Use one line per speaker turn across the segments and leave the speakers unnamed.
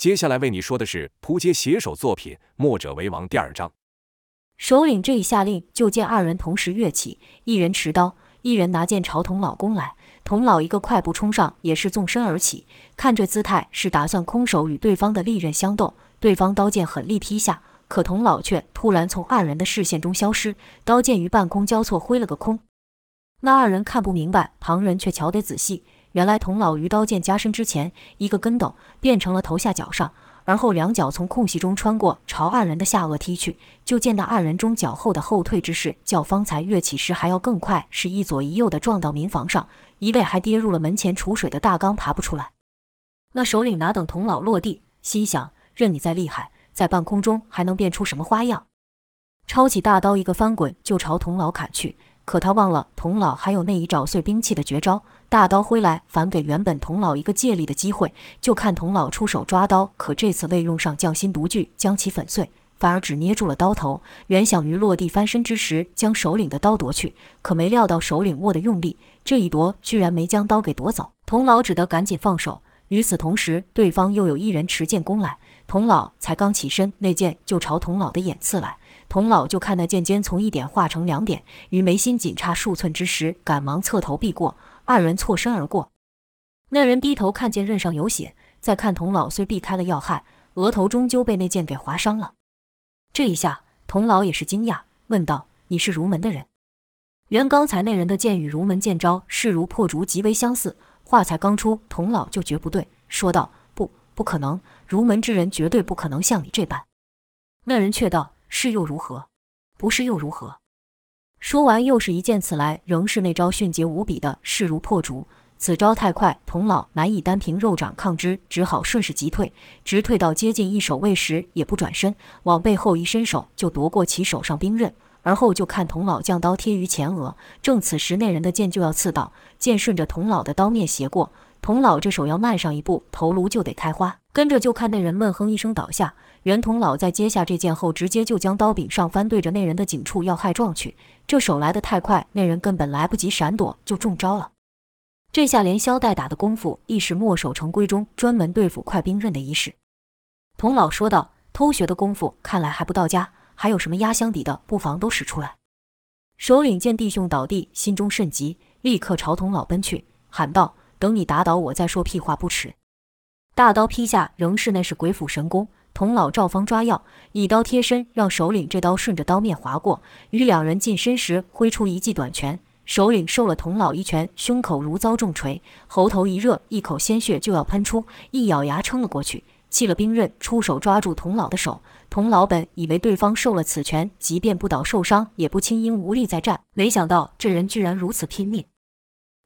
接下来为你说的是扑街写手作品《墨者为王》第二章。
首领这一下令，就见二人同时跃起，一人持刀，一人拿剑朝童老攻来。童老一个快步冲上，也是纵身而起，看这姿态是打算空手与对方的利刃相斗。对方刀剑狠力劈下，可童老却突然从二人的视线中消失，刀剑于半空交错挥了个空。那二人看不明白，旁人却瞧得仔细。原来童老于刀剑加身之前，一个跟斗变成了头下脚上，而后两脚从空隙中穿过，朝二人的下颚踢去。就见那二人中脚后的后退之势，较方才跃起时还要更快，是一左一右的撞到民房上，一位还跌入了门前储水的大缸，爬不出来。那首领哪等童老落地，心想：任你再厉害，在半空中还能变出什么花样？抄起大刀，一个翻滚就朝童老砍去。可他忘了，童老还有那一找碎兵器的绝招。大刀挥来，反给原本童老一个借力的机会。就看童老出手抓刀，可这次未用上匠心独具将其粉碎，反而只捏住了刀头。原想于落地翻身之时将首领的刀夺去，可没料到首领握得用力，这一夺居然没将刀给夺走。童老只得赶紧放手。与此同时，对方又有一人持剑攻来，童老才刚起身，那剑就朝童老的眼刺来。童老就看那剑尖从一点化成两点，与眉心仅差数寸之时，赶忙侧头避过，二人错身而过。那人低头看见刃上有血，再看童老虽避开了要害，额头终究被那剑给划伤了。这一下，童老也是惊讶，问道：“你是儒门的人？”原刚才那人的剑与儒门剑招势如破竹，极为相似。话才刚出，童老就觉不对，说道：“不，不可能，儒门之人绝对不可能像你这般。”那人却道。是又如何？不是又如何？说完，又是一剑刺来，仍是那招迅捷无比的势如破竹。此招太快，童老难以单凭肉掌抗之，只好顺势急退，直退到接近一手位时，也不转身，往背后一伸手，就夺过其手上兵刃。而后就看童老将刀贴于前额，正此时那人的剑就要刺到，剑顺着童老的刀面斜过，童老这手要慢上一步，头颅就得开花。跟着就看那人闷哼一声倒下。袁童老在接下这剑后，直接就将刀柄上翻，对着那人的颈处要害撞去。这手来得太快，那人根本来不及闪躲，就中招了。这下连消带打的功夫，亦是墨守成规中专门对付快兵刃的一式。童老说道：“偷学的功夫，看来还不到家，还有什么压箱底的，不妨都使出来。”首领见弟兄倒地，心中甚急，立刻朝童老奔去，喊道：“等你打倒我再说屁话不迟。”大刀劈下，仍是那是鬼斧神工。童老照方抓药，以刀贴身，让首领这刀顺着刀面划过。与两人近身时，挥出一记短拳。首领受了童老一拳，胸口如遭重锤，喉头一热，一口鲜血就要喷出，一咬牙撑了过去，弃了兵刃，出手抓住童老的手。童老本以为对方受了此拳，即便不倒受伤，也不轻因无力再战，没想到这人居然如此拼命，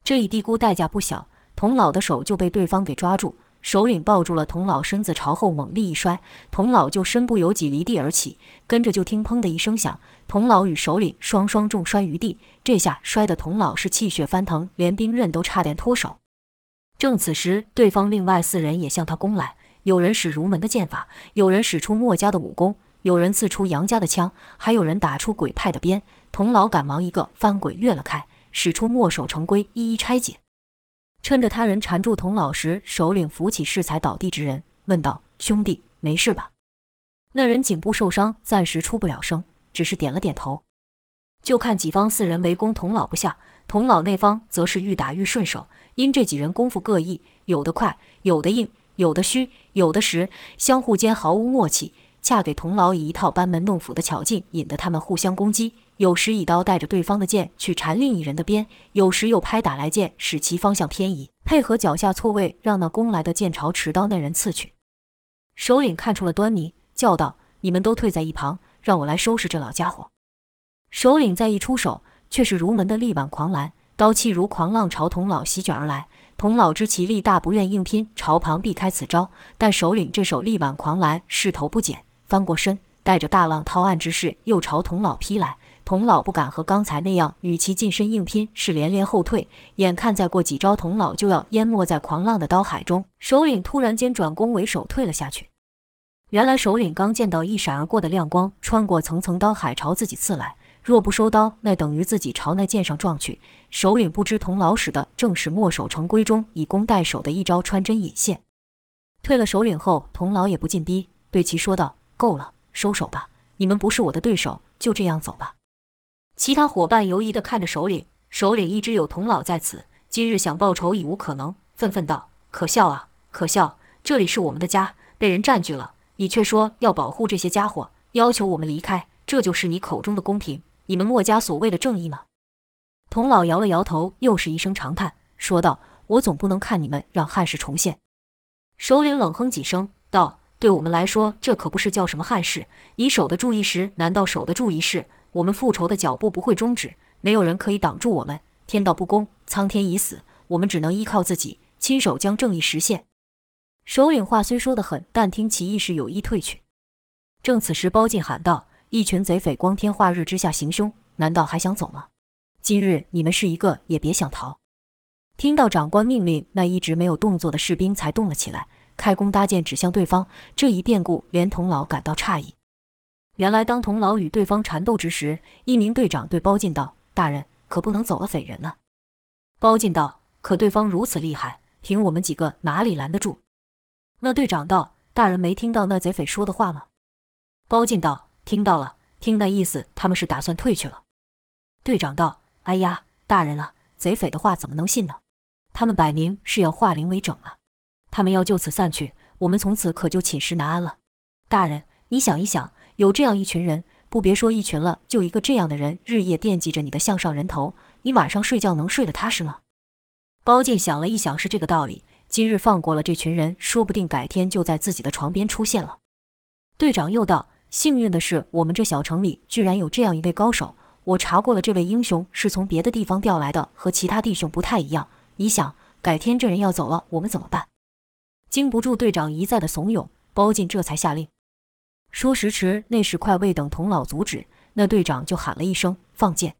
这一低估代价不小，童老的手就被对方给抓住。首领抱住了童老，身子朝后猛力一摔，童老就身不由己离地而起，跟着就听砰的一声响，童老与首领双双重摔于地。这下摔得童老是气血翻腾，连兵刃都差点脱手。正此时，对方另外四人也向他攻来，有人使儒门的剑法，有人使出墨家的武功，有人刺出杨家的枪，还有人打出鬼派的鞭。童老赶忙一个翻滚跃了开，使出墨守成规，一一拆解。趁着他人缠住童老时，首领扶起适才倒地之人，问道：“兄弟，没事吧？”那人颈部受伤，暂时出不了声，只是点了点头。就看己方四人围攻童老不下，童老那方则是愈打愈顺手。因这几人功夫各异，有的快，有的硬，有的虚，有的实，相互间毫无默契。恰给童老以一套班门弄斧的巧劲，引得他们互相攻击。有时以刀带着对方的剑去缠另一人的鞭，有时又拍打来剑，使其方向偏移，配合脚下错位，让那攻来的剑朝持刀那人刺去。首领看出了端倪，叫道：“你们都退在一旁，让我来收拾这老家伙。”首领再一出手，却是如门的力挽狂澜，刀气如狂浪朝童老席卷而来。童老知其力大，不愿硬拼，朝旁避开此招。但首领这手力挽狂澜，势头不减。翻过身，带着大浪淘岸之势，又朝童老劈来。童老不敢和刚才那样与其近身硬拼，是连连后退。眼看再过几招，童老就要淹没在狂浪的刀海中。首领突然间转攻为守，退了下去。原来首领刚见到一闪而过的亮光，穿过层层刀海，朝自己刺来。若不收刀，那等于自己朝那剑上撞去。首领不知童老使的正是墨守成规中以攻代守的一招穿针引线。退了首领后，童老也不进逼，对其说道：“够了，收手吧，你们不是我的对手，就这样走吧。”其他伙伴犹疑地看着首领，首领一直有童老在此，今日想报仇已无可能，愤愤道：“可笑啊，可笑！这里是我们的家，被人占据了，你却说要保护这些家伙，要求我们离开，这就是你口中的公平？你们墨家所谓的正义吗？”童老摇了摇头，又是一声长叹，说道：“我总不能看你们让汉室重现。”首领冷哼几声，道：“对我们来说，这可不是叫什么汉室。你守得住一时，难道守得住一世？我们复仇的脚步不会终止，没有人可以挡住我们。天道不公，苍天已死，我们只能依靠自己，亲手将正义实现。”首领话虽说得狠，但听其意是有意退去。正此时，包进喊道：“一群贼匪光天化日之下行凶，难道还想走吗？今日你们是一个也别想逃。”听到长官命令，那一直没有动作的士兵才动了起来，开弓搭箭指向对方。这一变故连童老感到诧异。原来，当童老与对方缠斗之时，一名队长对包进道：“大人可不能走了匪人呢。”包进道：“可对方如此厉害，凭我们几个哪里拦得住？”那队长道：“大人没听到那贼匪说的话吗？”包进道：“听到了，听那意思，他们是打算退去了。”队长道：“哎呀，大人啊，贼匪的话怎么能信呢？”他们摆明是要化零为整啊！他们要就此散去，我们从此可就寝食难安了。大人，你想一想，有这样一群人，不别说一群了，就一个这样的人，日夜惦记着你的项上人头，你晚上睡觉能睡得踏实吗？包进想了一想，是这个道理。今日放过了这群人，说不定改天就在自己的床边出现了。队长又道：“幸运的是，我们这小城里居然有这样一位高手。我查过了，这位英雄是从别的地方调来的，和其他弟兄不太一样。”你想，改天这人要走了，我们怎么办？经不住队长一再的怂恿，包进这才下令。说时迟，那时快，未等童老阻止，那队长就喊了一声“放箭”，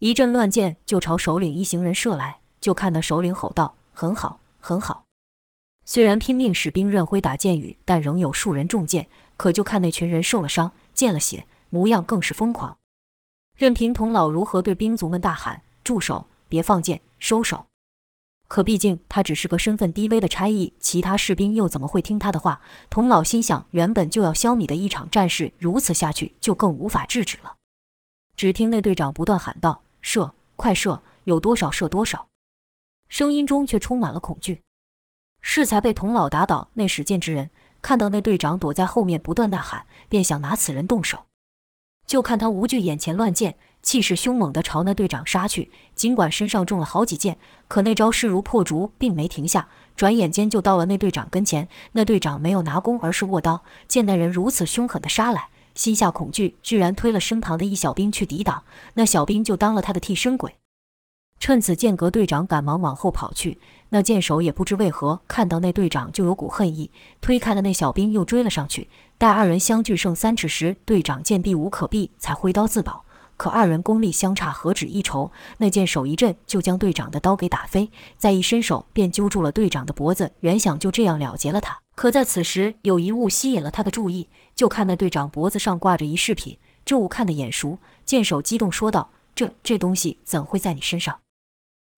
一阵乱箭就朝首领一行人射来。就看那首领吼道：“很好，很好！”虽然拼命使兵刃挥打箭雨，但仍有数人中箭。可就看那群人受了伤，见了血，模样更是疯狂。任凭童老如何对兵卒们大喊：“住手！别放箭！收手！”可毕竟他只是个身份低微的差役，其他士兵又怎么会听他的话？童老心想，原本就要消弭的一场战事，如此下去就更无法制止了。只听那队长不断喊道：“射，快射！有多少射多少！”声音中却充满了恐惧。适才被童老打倒那使箭之人，看到那队长躲在后面不断呐喊，便想拿此人动手。就看他无惧眼前乱箭。气势凶猛地朝那队长杀去，尽管身上中了好几箭，可那招势如破竹，并没停下。转眼间就到了那队长跟前。那队长没有拿弓，而是握刀。见那人如此凶狠地杀来，心下恐惧，居然推了身旁的一小兵去抵挡。那小兵就当了他的替身鬼。趁此间隔，队长赶忙往后跑去。那箭手也不知为何看到那队长就有股恨意，推开了那小兵，又追了上去。待二人相距剩三尺时，队长见避无可避，才挥刀自保。可二人功力相差何止一筹？那剑手一震，就将队长的刀给打飞，再一伸手便揪住了队长的脖子，原想就这样了结了他。可在此时，有一物吸引了他的注意，就看那队长脖子上挂着一饰品，这物看得眼熟。剑手激动说道：“这这东西怎会在你身上？”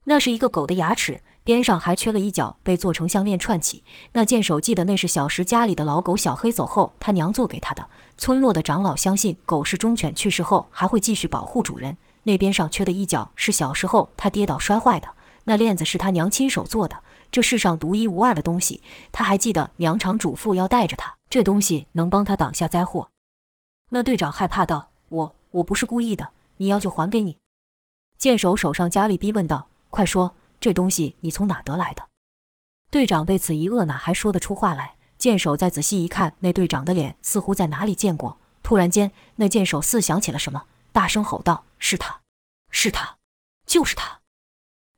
那是一个狗的牙齿。边上还缺了一角，被做成项链串起。那剑手记得那是小时家里的老狗小黑走后，他娘做给他的。村落的长老相信，狗是忠犬去世后还会继续保护主人。那边上缺的一角是小时候他跌倒摔坏的。那链子是他娘亲手做的，这世上独一无二的东西。他还记得娘常嘱咐要带着他，这东西能帮他挡下灾祸。那队长害怕道：“我我不是故意的，你要就还给你。”剑手手上加力逼问道：“快说！”这东西你从哪得来的？队长被此一愕，哪还说得出话来？箭手再仔细一看，那队长的脸似乎在哪里见过。突然间，那箭手似想起了什么，大声吼道：“是他，是他，就是他！”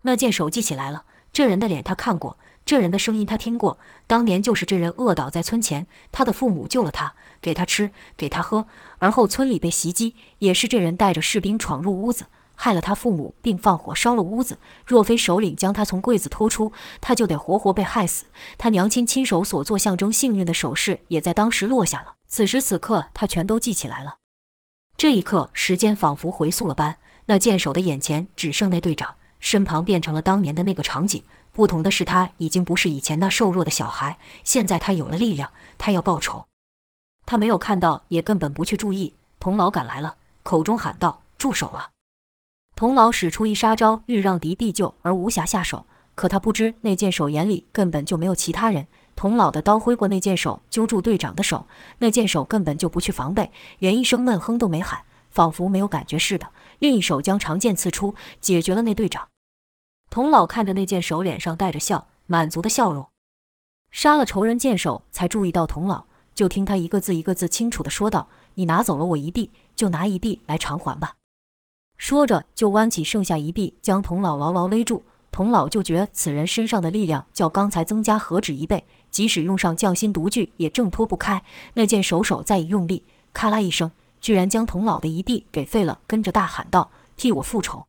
那箭手记起来了，这人的脸他看过，这人的声音他听过。当年就是这人饿倒在村前，他的父母救了他，给他吃，给他喝。而后村里被袭击，也是这人带着士兵闯入屋子。害了他父母，并放火烧了屋子。若非首领将他从柜子拖出，他就得活活被害死。他娘亲亲手所做象征幸运的首饰，也在当时落下了。此时此刻，他全都记起来了。这一刻，时间仿佛回溯了般，那箭手的眼前只剩那队长，身旁变成了当年的那个场景。不同的是，他已经不是以前那瘦弱的小孩，现在他有了力量，他要报仇。他没有看到，也根本不去注意。童老赶来了，口中喊道：“住手啊！”童老使出一杀招，欲让敌必救而无暇下手。可他不知，那剑手眼里根本就没有其他人。童老的刀挥过那剑手，揪住队长的手。那剑手根本就不去防备，连一声闷哼都没喊，仿佛没有感觉似的。另一手将长剑刺出，解决了那队长。童老看着那剑手，脸上带着笑，满足的笑容。杀了仇人剑手，才注意到童老，就听他一个字一个字清楚的说道：“你拿走了我一地，就拿一地来偿还吧。”说着，就弯起剩下一臂，将童老牢牢勒住。童老就觉此人身上的力量较刚才增加何止一倍，即使用上匠心独具，也挣脱不开。那剑手手再一用力，咔啦一声，居然将童老的一臂给废了，跟着大喊道：“替我复仇！”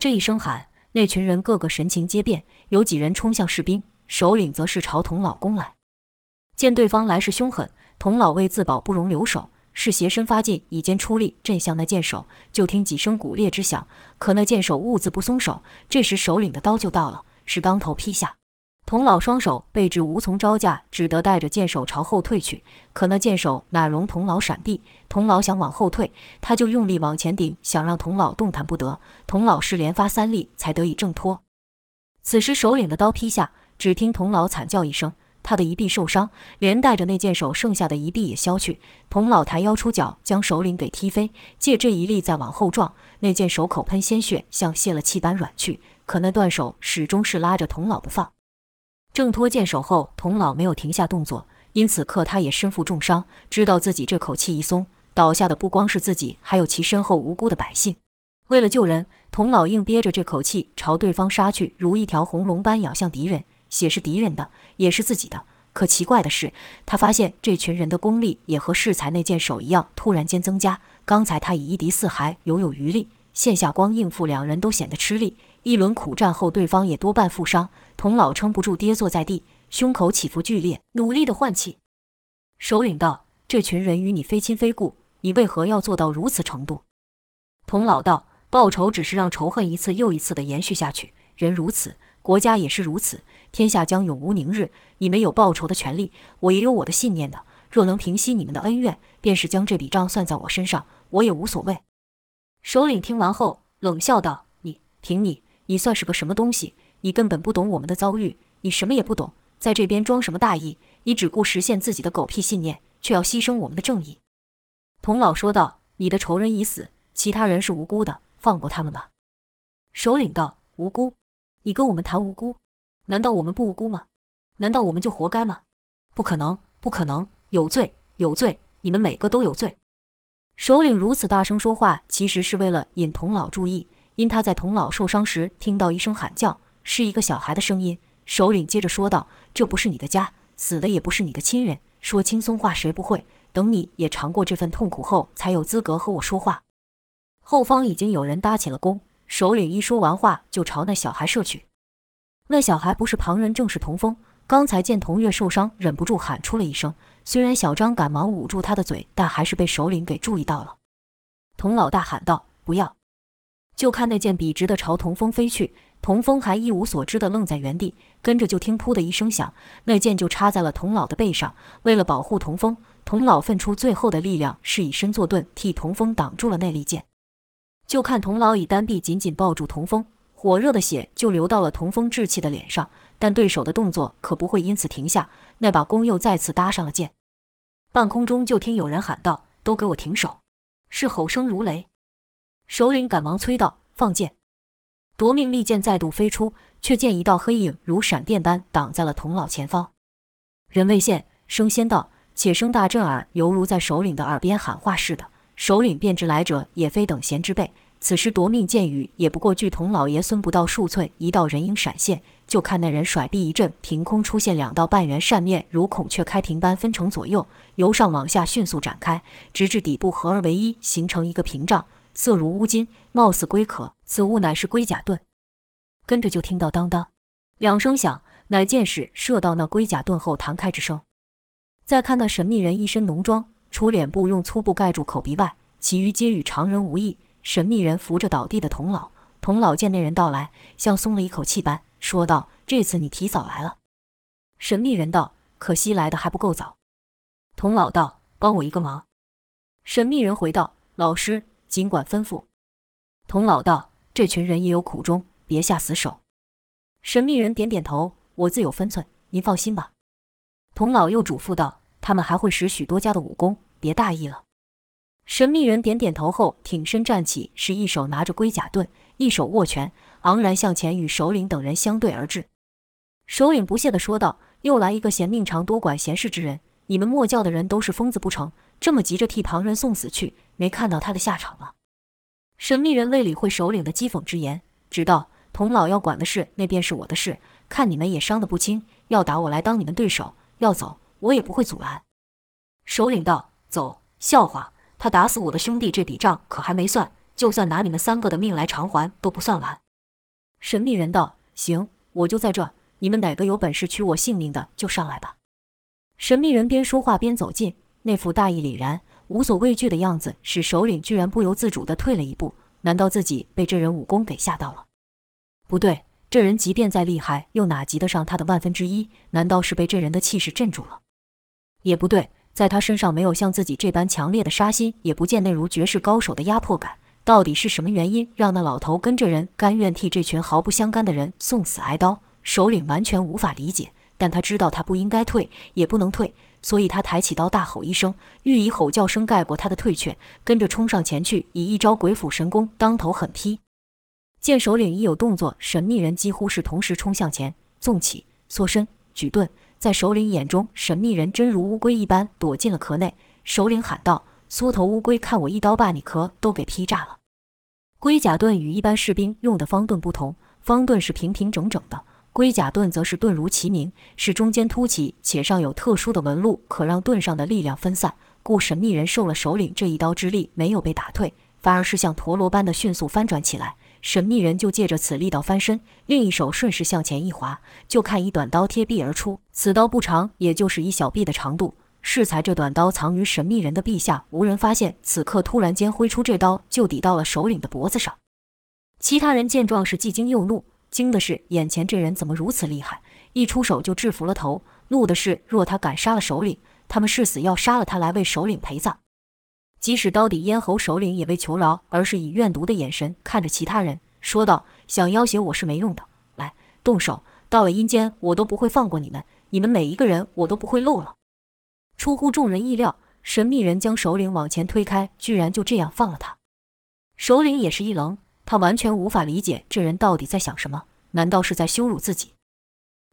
这一声喊。那群人个个神情皆变，有几人冲向士兵，首领则是朝童老攻来。见对方来势凶狠，童老为自保不容留手，是斜身发劲，以肩出力，震向那剑手。就听几声骨裂之响，可那剑手兀自不松手。这时首领的刀就到了，是当头劈下。童老双手被制无从招架，只得带着剑手朝后退去。可那剑手哪容童老闪避？童老想往后退，他就用力往前顶，想让童老动弹不得。童老是连发三力才得以挣脱。此时首领的刀劈下，只听童老惨叫一声，他的一臂受伤，连带着那剑手剩下的一臂也削去。童老抬腰出脚，将首领给踢飞，借这一力再往后撞，那剑手口喷鲜血，像泄了气般软去。可那断手始终是拉着童老不放。挣脱剑手后，童老没有停下动作，因此刻他也身负重伤，知道自己这口气一松，倒下的不光是自己，还有其身后无辜的百姓。为了救人，童老硬憋着这口气朝对方杀去，如一条红龙般咬向敌人。血是敌人的，也是自己的。可奇怪的是，他发现这群人的功力也和适才那剑手一样，突然间增加。刚才他以一敌四还犹有余力，现下光应付两人都显得吃力。一轮苦战后，对方也多半负伤。童老撑不住，跌坐在地，胸口起伏剧烈，努力地换气。首领道：“这群人与你非亲非故，你为何要做到如此程度？”童老道：“报仇只是让仇恨一次又一次地延续下去。人如此，国家也是如此，天下将永无宁日。你们有报仇的权利，我也有我的信念的。若能平息你们的恩怨，便是将这笔账算在我身上，我也无所谓。”首领听完后冷笑道：“你凭你，你算是个什么东西？”你根本不懂我们的遭遇，你什么也不懂，在这边装什么大义？你只顾实现自己的狗屁信念，却要牺牲我们的正义。”童老说道，“你的仇人已死，其他人是无辜的，放过他们吧。”首领道：“无辜？你跟我们谈无辜？难道我们不无辜吗？难道我们就活该吗？不可能，不可能！有罪，有罪！你们每个都有罪！”首领如此大声说话，其实是为了引童老注意，因他在童老受伤时听到一声喊叫。是一个小孩的声音。首领接着说道：“这不是你的家，死的也不是你的亲人。说轻松话谁不会？等你也尝过这份痛苦后，才有资格和我说话。”后方已经有人搭起了弓。首领一说完话，就朝那小孩射去。那小孩不是旁人，正是童风。刚才见童月受伤，忍不住喊出了一声。虽然小张赶忙捂住他的嘴，但还是被首领给注意到了。童老大喊道：“不要！”就看那剑笔直的朝童风飞去。童风还一无所知地愣在原地，跟着就听“噗”的一声响，那剑就插在了童老的背上。为了保护童风，童老奋出最后的力量，是以身作盾，替童风挡住了那利剑。就看童老以单臂紧紧抱住童风，火热的血就流到了童风稚气的脸上。但对手的动作可不会因此停下，那把弓又再次搭上了箭。半空中就听有人喊道：“都给我停手！”是吼声如雷。首领赶忙催道：“放箭！”夺命利箭再度飞出，却见一道黑影如闪电般挡在了童老前方。人未现，声先到，且声大震耳，犹如在首领的耳边喊话似的。首领便知来者也非等闲之辈，此时夺命箭雨也不过距童老爷孙不到数寸。一道人影闪现，就看那人甩臂一震，凭空出现两道半圆扇面，如孔雀开屏般分成左右，由上往下迅速展开，直至底部合而为一，形成一个屏障。色如乌金，貌似龟壳，此物乃是龟甲盾。跟着就听到当当两声响，乃箭矢射到那龟甲盾后弹开之声。再看那神秘人，一身浓妆，除脸部用粗布盖住口鼻外，其余皆与常人无异。神秘人扶着倒地的童老，童老见那人到来，像松了一口气般说道：“这次你提早来了。”神秘人道：“可惜来的还不够早。”童老道：“帮我一个忙。”神秘人回道：“老师，尽管吩咐。”童老道：“这群人也有苦衷，别下死手。”神秘人点点头：“我自有分寸，您放心吧。”童老又嘱咐道：“他们还会使许多家的武功，别大意了。”神秘人点点头后，挺身站起，是一手拿着龟甲盾，一手握拳，昂然向前与首领等人相对而至。首领不屑地说道：“又来一个嫌命长、多管闲事之人！你们莫教的人都是疯子不成？这么急着替旁人送死去，没看到他的下场吗？”神秘人未理会首领的讥讽之言，直道：“童老要管的事，那便是我的事。看你们也伤得不轻，要打我来当你们对手，要走我也不会阻拦。”首领道：“走，笑话！他打死我的兄弟这笔账可还没算，就算拿你们三个的命来偿还，都不算完。”神秘人道：“行，我就在这。”你们哪个有本事取我性命的，就上来吧。神秘人边说话边走近，那副大义凛然、无所畏惧的样子，使首领居然不由自主地退了一步。难道自己被这人武功给吓到了？不对，这人即便再厉害，又哪及得上他的万分之一？难道是被这人的气势镇住了？也不对，在他身上没有像自己这般强烈的杀心，也不见那如绝世高手的压迫感。到底是什么原因，让那老头跟这人甘愿替这群毫不相干的人送死挨刀？首领完全无法理解，但他知道他不应该退，也不能退，所以他抬起刀，大吼一声，欲以吼叫声盖过他的退却，跟着冲上前去，以一招鬼斧神工当头狠劈。见首领一有动作，神秘人几乎是同时冲向前，纵起、缩身、举盾，在首领眼中，神秘人真如乌龟一般躲进了壳内。首领喊道：“缩头乌龟，看我一刀把你壳都给劈炸了！”龟甲盾与一般士兵用的方盾不同，方盾是平平整整的。龟甲盾则是盾如其名，是中间凸起且上有特殊的纹路，可让盾上的力量分散。故神秘人受了首领这一刀之力，没有被打退，反而是像陀螺般的迅速翻转起来。神秘人就借着此力道翻身，另一手顺势向前一划，就看一短刀贴壁而出。此刀不长，也就是一小臂的长度。适才这短刀藏于神秘人的臂下，无人发现。此刻突然间挥出这刀，就抵到了首领的脖子上。其他人见状是既惊又怒。惊的是，眼前这人怎么如此厉害？一出手就制服了头。怒的是，若他敢杀了首领，他们誓死要杀了他来为首领陪葬。即使刀底咽喉，首领也未求饶，而是以怨毒的眼神看着其他人，说道：“想要挟我是没用的，来动手！到了阴间，我都不会放过你们，你们每一个人我都不会漏了。”出乎众人意料，神秘人将首领往前推开，居然就这样放了他。首领也是一愣。他完全无法理解这人到底在想什么，难道是在羞辱自己？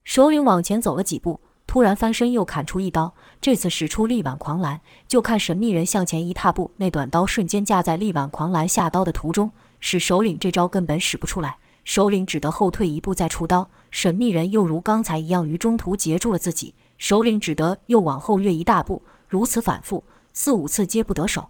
首领往前走了几步，突然翻身又砍出一刀，这次使出力挽狂澜。就看神秘人向前一踏步，那短刀瞬间架在力挽狂澜下刀的途中，使首领这招根本使不出来。首领只得后退一步再出刀，神秘人又如刚才一样于中途截住了自己，首领只得又往后跃一大步，如此反复四五次皆不得手。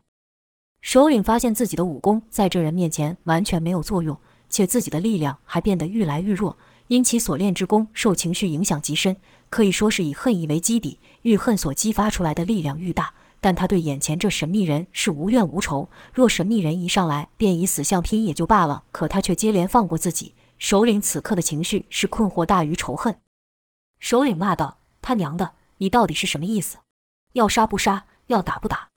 首领发现自己的武功在这人面前完全没有作用，且自己的力量还变得愈来愈弱，因其所练之功受情绪影响极深，可以说是以恨意为基底，愈恨所激发出来的力量愈大。但他对眼前这神秘人是无怨无仇，若神秘人一上来便以死相拼也就罢了，可他却接连放过自己。首领此刻的情绪是困惑大于仇恨。首领骂道：“他娘的，你到底是什么意思？要杀不杀，要打不打？”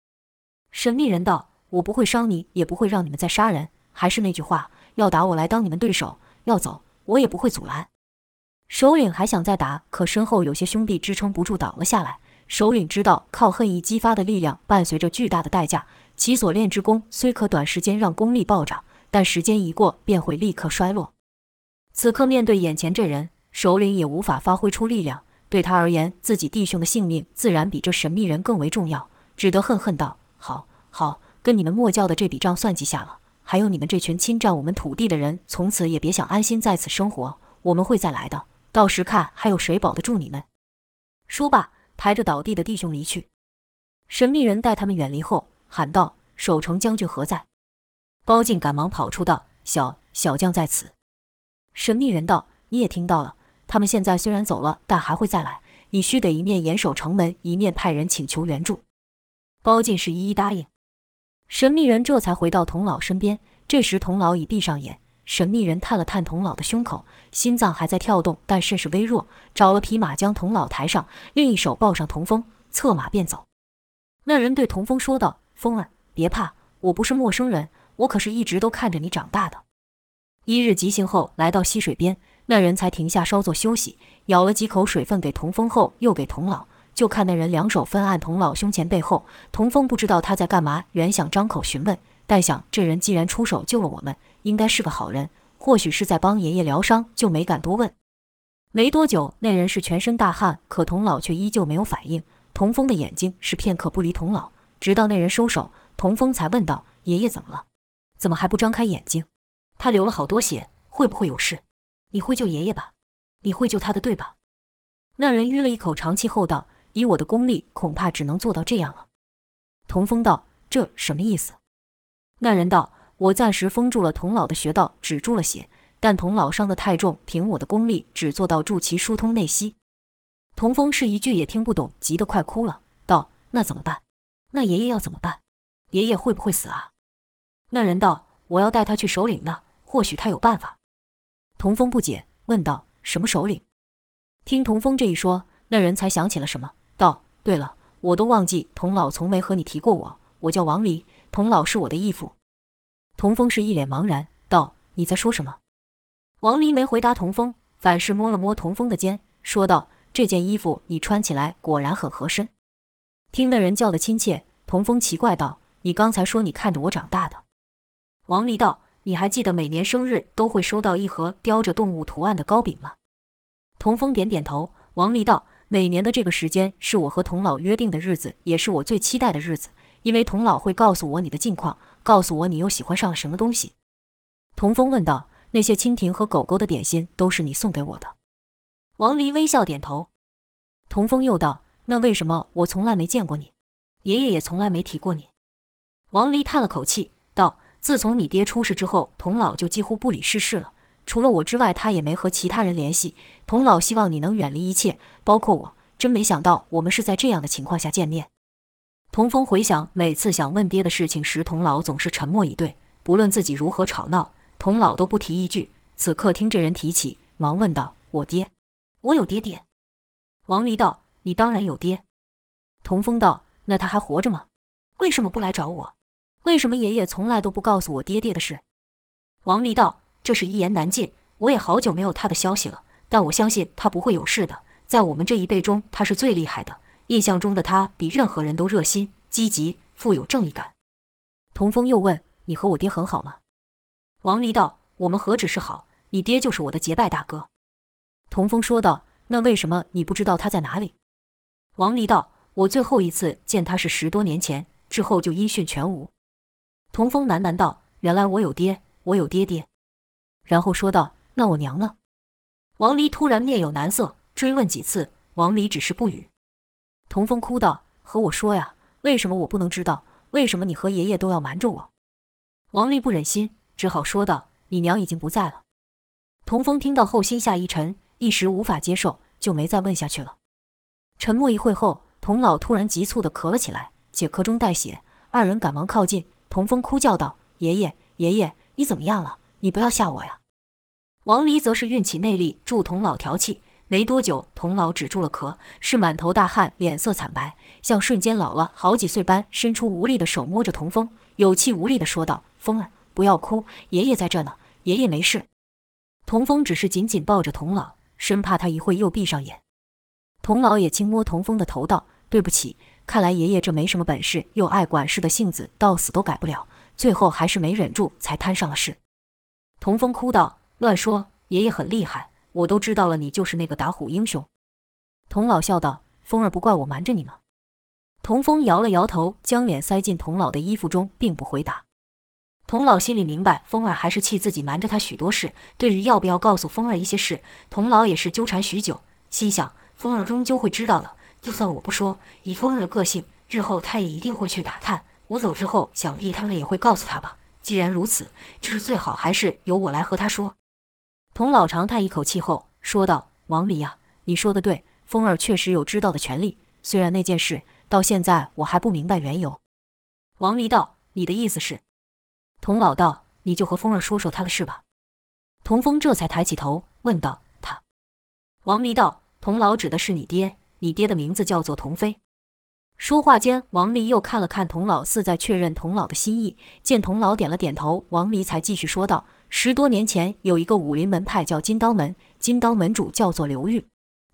神秘人道。我不会伤你，也不会让你们再杀人。还是那句话，要打我来当你们对手，要走我也不会阻拦。首领还想再打，可身后有些兄弟支撑不住，倒了下来。首领知道，靠恨意激发的力量伴随着巨大的代价，其所练之功虽可短时间让功力暴涨，但时间一过便会立刻衰落。此刻面对眼前这人，首领也无法发挥出力量。对他而言，自己弟兄的性命自然比这神秘人更为重要，只得恨恨道：“好，好。”跟你们末教的这笔账算计下了，还有你们这群侵占我们土地的人，从此也别想安心在此生活。我们会再来的，到时看还有谁保得住你们。说罢，抬着倒地的弟兄离去。神秘人待他们远离后，喊道：“守城将军何在？”包进赶忙跑出道：“小小将在此。”神秘人道：“你也听到了，他们现在虽然走了，但还会再来。你须得一面严守城门，一面派人请求援助。”包进是一一答应。神秘人这才回到童老身边，这时童老已闭上眼，神秘人探了探童老的胸口，心脏还在跳动，但甚是微弱。找了匹马将童老抬上，另一手抱上童风，策马便走。那人对童风说道：“风儿，别怕，我不是陌生人，我可是一直都看着你长大的。”一日急行后，来到溪水边，那人才停下稍作休息，舀了几口水分给童风后，又给童老。就看那人两手分按童老胸前背后，童峰不知道他在干嘛，原想张口询问，但想这人既然出手救了我们，应该是个好人，或许是在帮爷爷疗伤，就没敢多问。没多久，那人是全身大汗，可童老却依旧没有反应。童峰的眼睛是片刻不离童老，直到那人收手，童峰才问道：“爷爷怎么了？怎么还不张开眼睛？他流了好多血，会不会有事？你会救爷爷吧？你会救他的，对吧？”那人吁了一口长气后道：“以我的功力，恐怕只能做到这样了。”童风道：“这什么意思？”那人道：“我暂时封住了童老的穴道，止住了血，但童老伤得太重，凭我的功力，只做到助其疏通内息。”童风是一句也听不懂，急得快哭了，道：“那怎么办？那爷爷要怎么办？爷爷会不会死啊？”那人道：“我要带他去首领那，或许他有办法。”童风不解，问道：“什么首领？”听童风这一说，那人才想起了什么，：“对了，我都忘记童老从没和你提过我，我叫王离，童老是我的义父。”童风是一脸茫然，道：“你在说什么？”王离没回答童风，反是摸了摸童风的肩，说道。这件衣服你穿起来果然很合身。听那人叫的亲切，童风奇怪道：“你刚才说你看着我长大的。”王离道：“你还记得每年生日都会收到一盒雕着动物图案的糕饼吗？”童风点点头。王离道：“每年的这个时间是我和童老约定的日子，也是我最期待的日子，因为童老会告诉我你的近况，告诉我你又喜欢上了什么东西。”童风问道：“那些蜻蜓和狗狗的点心都是你送给我的？”王离微笑点头，童风又道：“那为什么我从来没见过你？爷爷也从来没提过你。”王离叹了口气，道：“自从你爹出事之后，童老就几乎不理世事了。除了我之外，他也没和其他人联系。童老希望你能远离一切，包括我。真没想到，我们是在这样的情况下见面。”童风回想每次想问爹的事情时，童老总是沉默以对，不论自己如何吵闹，童老都不提一句。此刻听这人提起，忙问道：“我爹？”我有爹爹。王离道：“你当然有爹。”童风道：“那他还活着吗？为什么不来找我？为什么爷爷从来都不告诉我爹爹的事？”王离道：“这是一言难尽。我也好久没有他的消息了，但我相信他不会有事的。在我们这一辈中，他是最厉害的。印象中的他比任何人都热心、积极、富有正义感。”童风又问：“你和我爹很好吗？”王离道：“我们何止是好，你爹就是我的结拜大哥。”童风说道：“那为什么你不知道他在哪里？”王离道：“我最后一次见他是十多年前，之后就音讯全无。”童风喃喃道：“原来我有爹，我有爹爹。”然后说道：“那我娘呢？”王离突然面有难色，追问几次，王离只是不语。童风哭道：“和我说呀，为什么我不能知道？为什么你和爷爷都要瞒着我？”王离不忍心，只好说道：“你娘已经不在了。”童风听到后心下一沉。一时无法接受，就没再问下去了。沉默一会后，童老突然急促地咳了起来，且咳中带血。二人赶忙靠近，童风哭叫道：“爷爷，爷爷，你怎么样了？你不要吓我呀！”王离则是运起内力助童老调气。没多久，童老止住了咳，是满头大汗，脸色惨白，像瞬间老了好几岁般，伸出无力的手摸着童风，有气无力地说道：“风儿，不要哭，爷爷在这呢，爷爷没事。”童风只是紧紧抱着童老。生怕他一会又闭上眼，童老也轻摸童风的头道：“对不起，看来爷爷这没什么本事又爱管事的性子，到死都改不了，最后还是没忍住才摊上了事。”童风哭道：“乱说，爷爷很厉害，我都知道了，你就是那个打虎英雄。”童老笑道：“风儿不怪我瞒着你吗？”童风摇了摇头，将脸塞进童老的衣服中，并不回答。童老心里明白，风儿还是气自己瞒着他许多事。对于要不要告诉风儿一些事，童老也是纠缠许久。心想，风儿终究会知道的。就算我不说，以风儿的个性，日后他也一定会去打探。我走之后，想必他们也会告诉他吧。既然如此，就是最好还是由我来和他说。童老长叹一口气后说道：“王离呀，你说的对，风儿确实有知道的权利。虽然那件事到现在我还不明白缘由。”王离道：“你的意思是？”童老道：“你就和风儿说说他的事吧。”童风这才抬起头问道：“他？”王离道：“童老指的是你爹，你爹的名字叫做童飞。”说话间，王离又看了看童老，似在确认童老的心意。见童老点了点头，王离才继续说道：“十多年前，有一个武林门派叫金刀门，金刀门主叫做刘玉。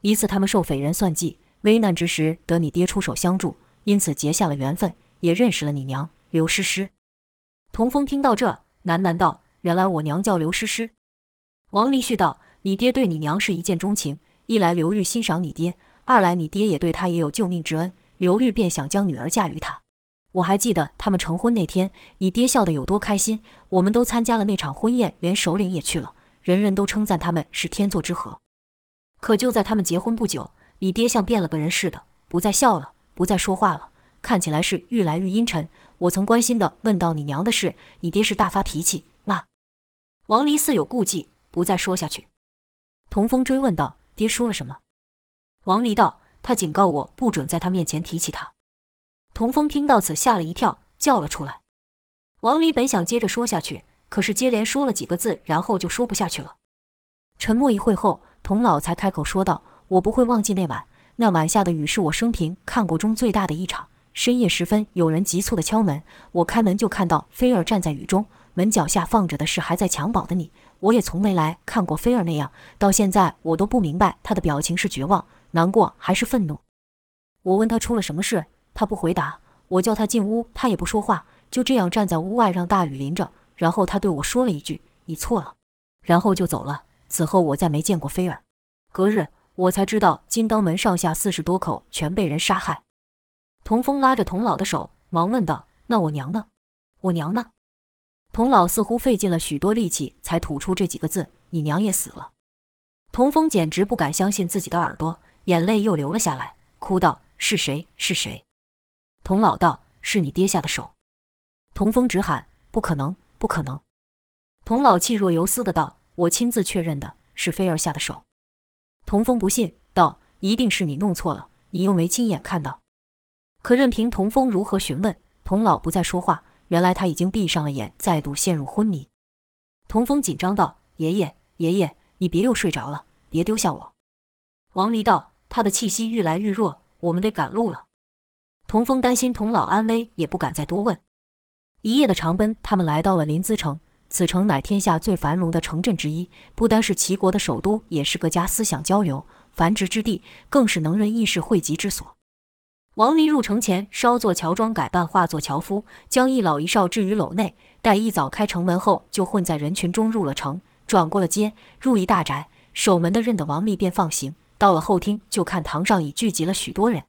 一次，他们受匪人算计，危难之时得你爹出手相助，因此结下了缘分，也认识了你娘刘诗诗。”童风听到这，喃喃道：“原来我娘叫刘诗诗。”王离旭道：“你爹对你娘是一见钟情，一来刘玉欣赏你爹，二来你爹也对他也有救命之恩，刘玉便想将女儿嫁于他。我还记得他们成婚那天，你爹笑得有多开心。我们都参加了那场婚宴，连首领也去了，人人都称赞他们是天作之合。可就在他们结婚不久，你爹像变了个人似的，不再笑了，不再说话了，看起来是愈来愈阴沉。我曾关心地问到你娘的事，你爹是大发脾气，那……”王离似有顾忌。不再说下去，童风追问道：“爹说了什么？”王离道：“他警告我不准在他面前提起他。”童风听到此吓了一跳，叫了出来。王离本想接着说下去，可是接连说了几个字，然后就说不下去了。沉默一会后，童老才开口说道：“我不会忘记那晚，那晚下的雨是我生平看过中最大的一场。深夜时分，有人急促地敲门，我开门就看到菲儿站在雨中，门脚下放着的是还在襁褓的你。”我也从没来看过菲儿那样，到现在我都不明白她的表情是绝望、难过还是愤怒。我问她出了什么事，他不回答。我叫他进屋，他也不说话，就这样站在屋外让大雨淋着。然后他对我说了一句：“你错了。”然后就走了。此后我再没见过菲儿。隔日我才知道金刀门上下四十多口全被人杀害。童风拉着童老的手，忙问道：“那我娘呢？我娘呢？”童老似乎费尽了许多力气，才吐出这几个字：“你娘也死了。”童风简直不敢相信自己的耳朵，眼泪又流了下来，哭道：“是谁？是谁？”童老道：“是你爹下的手。”童风直喊：“不可能，不可能！”童老气若游丝的道：“我亲自确认的，是菲儿下的手。”童风不信，道：“一定是你弄错了，你又没亲眼看到。”可任凭童风如何询问，童老不再说话。原来他已经闭上了眼，再度陷入昏迷。童风紧张道：“爷爷，爷爷，你别又睡着了，别丢下我。”王离道：“他的气息愈来愈弱，我们得赶路了。”童风担心童老安危，也不敢再多问。一夜的长奔，他们来到了临淄城。此城乃天下最繁荣的城镇之一，不单是齐国的首都，也是各家思想交流、繁殖之地，更是能人异士汇集之所。王离入城前，稍作乔装，改扮化作樵夫，将一老一少置于篓内。待一早开城门后，就混在人群中入了城，转过了街，入一大宅。守门的认得王离，便放行。到了后厅，就看堂上已聚集了许多人。